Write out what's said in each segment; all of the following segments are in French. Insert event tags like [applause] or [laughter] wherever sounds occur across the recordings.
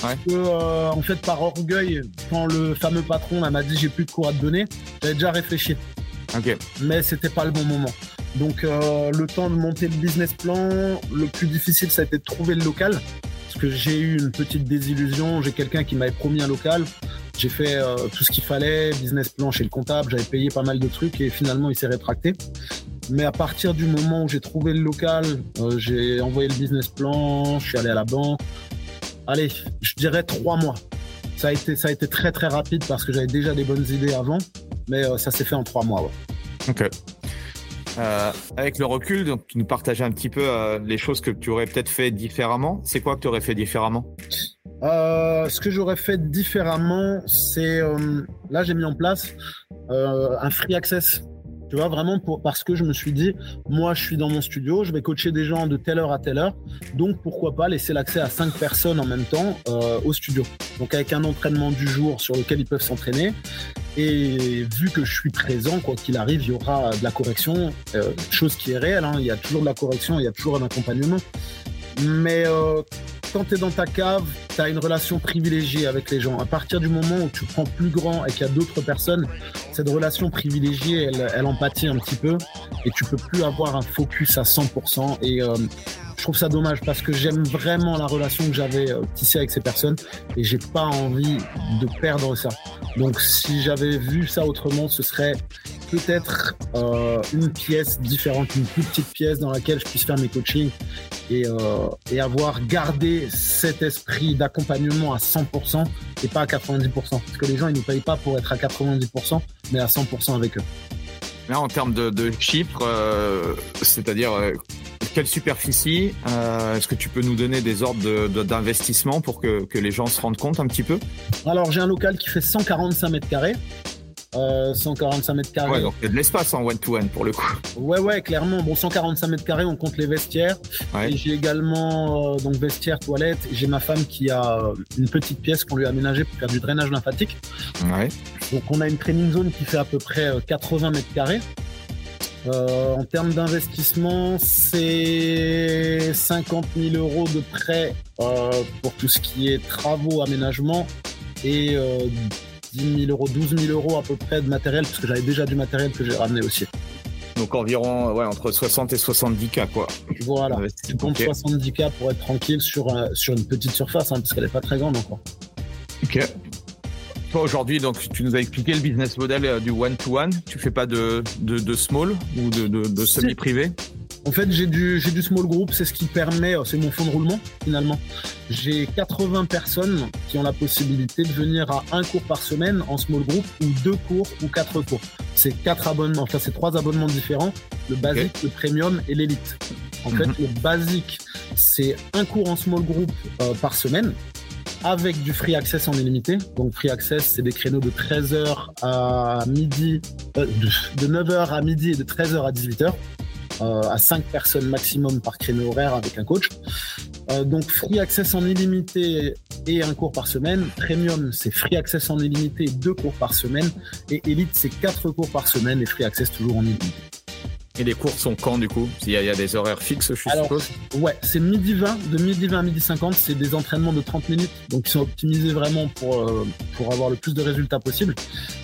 Parce que, euh, en fait, par orgueil, quand le fameux patron m'a dit j'ai plus de cours à te donner, j'avais déjà réfléchi. Ok. Mais c'était pas le bon moment. Donc, euh, le temps de monter le business plan, le plus difficile, ça a été de trouver le local. Parce que j'ai eu une petite désillusion. J'ai quelqu'un qui m'avait promis un local. J'ai fait euh, tout ce qu'il fallait, business plan chez le comptable, j'avais payé pas mal de trucs et finalement il s'est rétracté. Mais à partir du moment où j'ai trouvé le local, euh, j'ai envoyé le business plan, je suis allé à la banque. Allez, je dirais trois mois. Ça a été, ça a été très très rapide parce que j'avais déjà des bonnes idées avant, mais euh, ça s'est fait en trois mois. Ouais. Ok. Euh, avec le recul, donc tu nous partageais un petit peu euh, les choses que tu aurais peut-être fait différemment. C'est quoi que tu aurais fait différemment? Ce que j'aurais fait différemment, c'est là j'ai mis en place un free access. Tu vois vraiment pour parce que je me suis dit, moi je suis dans mon studio, je vais coacher des gens de telle heure à telle heure, donc pourquoi pas laisser l'accès à cinq personnes en même temps euh, au studio. Donc avec un entraînement du jour sur lequel ils peuvent s'entraîner. Et vu que je suis présent, quoi qu'il arrive, il y aura de la correction, euh, chose qui est réelle. hein. Il y a toujours de la correction, il y a toujours un accompagnement. Mais euh, quand tu es dans ta cave, tu as une relation privilégiée avec les gens. À partir du moment où tu prends plus grand et qu'il y a d'autres personnes, cette relation privilégiée, elle, elle empathie un petit peu et tu peux plus avoir un focus à 100%. Et euh, je trouve ça dommage parce que j'aime vraiment la relation que j'avais euh, tissée avec ces personnes et j'ai pas envie de perdre ça. Donc si j'avais vu ça autrement, ce serait peut-être euh, une pièce différente, une plus petite pièce dans laquelle je puisse faire mes coachings et, euh, et avoir gardé cet esprit d'accompagnement à 100% et pas à 90%. Parce que les gens, ils ne payent pas pour être à 90%, mais à 100% avec eux. Là, en termes de, de chiffres, euh, c'est-à-dire euh, quelle superficie euh, Est-ce que tu peux nous donner des ordres de- de- d'investissement pour que, que les gens se rendent compte un petit peu? Alors, j'ai un local qui fait 145 mètres carrés. Euh, 145 mètres carrés. Ouais, donc il y a de l'espace en one-to-one pour le coup. Ouais, ouais, clairement. Bon, 145 mètres carrés, on compte les vestiaires. Ouais. Et j'ai également euh, donc vestiaire, toilette. J'ai ma femme qui a euh, une petite pièce qu'on lui a aménagée pour faire du drainage lymphatique. Ouais. Donc on a une training zone qui fait à peu près euh, 80 mètres carrés. Euh, en termes d'investissement, c'est 50 000 euros de prêt euh, pour tout ce qui est travaux, aménagement et euh, 10 000 euros, 12 000 euros à peu près de matériel, parce que j'avais déjà du matériel que j'ai ramené aussi. Donc environ ouais, entre 60 et 70 cas quoi. Voilà. Tu comptes Ok. 70 k pour être tranquille sur, euh, sur une petite surface, hein, parce qu'elle n'est pas très grande encore. Ok. Toi aujourd'hui, donc tu nous as expliqué le business model euh, du one-to-one. Tu fais pas de, de, de small ou de, de, de Si. semi-privé? En fait, j'ai du, j'ai du small group, c'est ce qui permet, euh, c'est mon fond de roulement finalement. J'ai 80 personnes qui ont la possibilité de venir à un cours par semaine en small group ou deux cours ou quatre cours. C'est quatre abonnements, enfin c'est trois abonnements différents, le basique, le premium et l'élite. En fait, Mhm. le basique, c'est un cours en small group euh, par semaine avec du free access en illimité. Donc free access, c'est des créneaux de 13h à midi, euh, de, de 9h à midi et de 13h à 18h euh, à 5 personnes maximum par créneau horaire avec un coach. Euh, donc free access en illimité et un cours par semaine. Premium, c'est free access en illimité et deux cours par semaine. Et Elite, c'est quatre cours par semaine et free access toujours en illimité. Et les cours sont quand du coup? Il y, a, il y a des horaires fixes, je Alors, suppose? Ouais, c'est midi 20, de midi 20 à midi 50, c'est des entraînements de 30 minutes, donc ils sont optimisés vraiment pour, euh, pour avoir le plus de résultats possible.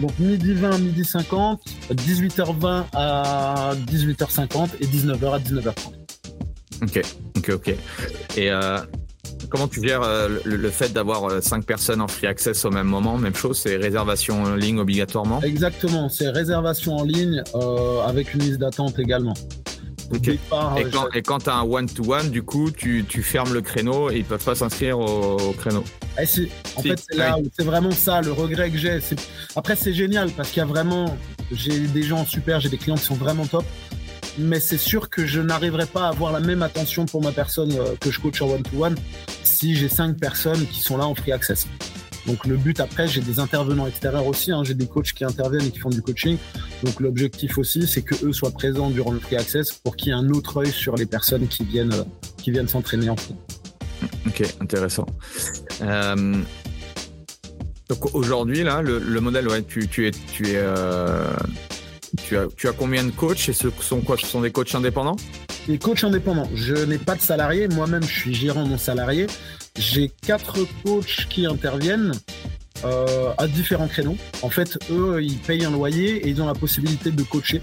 Donc midi 20 à midi 50, 18h20 à 18h50 et 19h à 19h30. Ok, ok, ok. Et euh, comment tu gères euh, le, le fait d'avoir euh, cinq personnes en free access au même moment? Même chose, c'est réservation en ligne obligatoirement? Exactement, c'est réservation en ligne euh, avec une liste d'attente également. Et, quand, et quand tu as un one-to-one, du coup, tu, tu, fermes le créneau et ils peuvent pas s'inscrire au, créneau. Eh si. En fait, c'est là c'est vraiment ça, le regret que j'ai. Après, c'est génial parce qu'il y a vraiment. J'ai des gens super, j'ai des clients qui sont vraiment top mais c'est sûr que je n'arriverai pas à avoir la même attention pour ma personne euh, que je coach en one-to-one si j'ai cinq personnes qui sont là en free access. Donc le but après, j'ai des intervenants extérieurs aussi, hein. j'ai des coachs qui interviennent et qui font du coaching. Donc l'objectif aussi, c'est que eux soient présents durant le free access pour qu'il y ait un autre œil sur les personnes qui viennent euh, qui viennent s'entraîner en free. Ok, intéressant. Euh, donc aujourd'hui là, le, modèle, ouais, tu, tu es tu es tu as, tu as combien de coachs et ce sont quoi? Ce sont des coachs indépendants? Des coachs indépendants. Je n'ai pas de salariés. Moi-même, je suis gérant mon salarié. J'ai quatre coachs qui interviennent euh, à différents créneaux. En fait, eux, ils payent un loyer et ils ont la possibilité de coacher.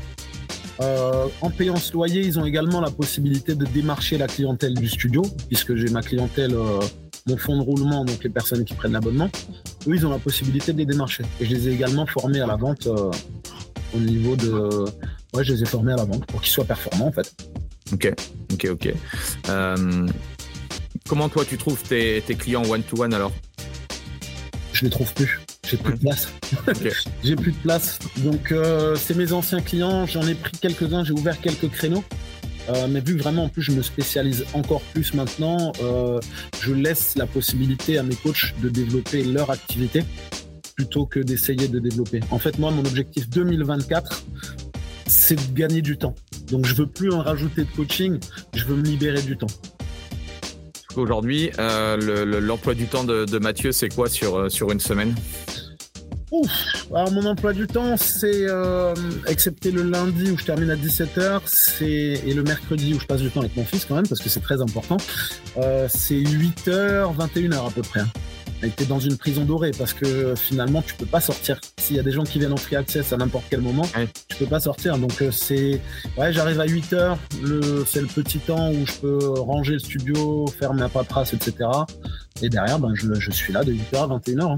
Euh, en payant ce loyer, ils ont également la possibilité de démarcher la clientèle du studio, puisque j'ai ma clientèle, euh, mon fonds de roulement, donc les personnes qui prennent l'abonnement. Eux, ils ont la possibilité de les démarcher. Et je les ai également formés à la vente au niveau de. Ouais, je les ai formés à la vente pour qu'ils soient performants en fait. Ok, ok, ok. Euh, comment toi tu trouves tes, clients one-to-one alors Je les trouve plus. J'ai plus de place. [laughs] j'ai plus de place. Donc euh, c'est mes anciens clients. J'en ai pris quelques-uns. J'ai ouvert quelques créneaux. Euh, mais vu que vraiment en plus je me spécialise encore plus maintenant, je laisse la possibilité à mes coachs de développer leur activité plutôt que d'essayer de développer. En fait, moi, mon objectif 2024, c'est de gagner du temps. Donc, je veux plus en rajouter de coaching, je veux me libérer du temps. Aujourd'hui, euh, l'emploi du temps de, Mathieu, c'est quoi sur, euh, sur une semaine? Ouf. Alors mon emploi du temps, c'est euh, excepté le lundi où je termine à 17h, c'est et le mercredi où je passe du temps avec mon fils quand même parce que c'est très important. c'est 8h, 21h à peu près. Été dans une prison dorée parce que finalement tu peux pas sortir. S'il y a des gens qui viennent en free access à n'importe quel moment, tu peux pas sortir. Donc euh, c'est ouais, j'arrive à 8 heures, le c'est le petit temps où je peux ranger le studio, faire ma paperasse, etc. Et derrière, ben je, je suis là de 8h à 21h.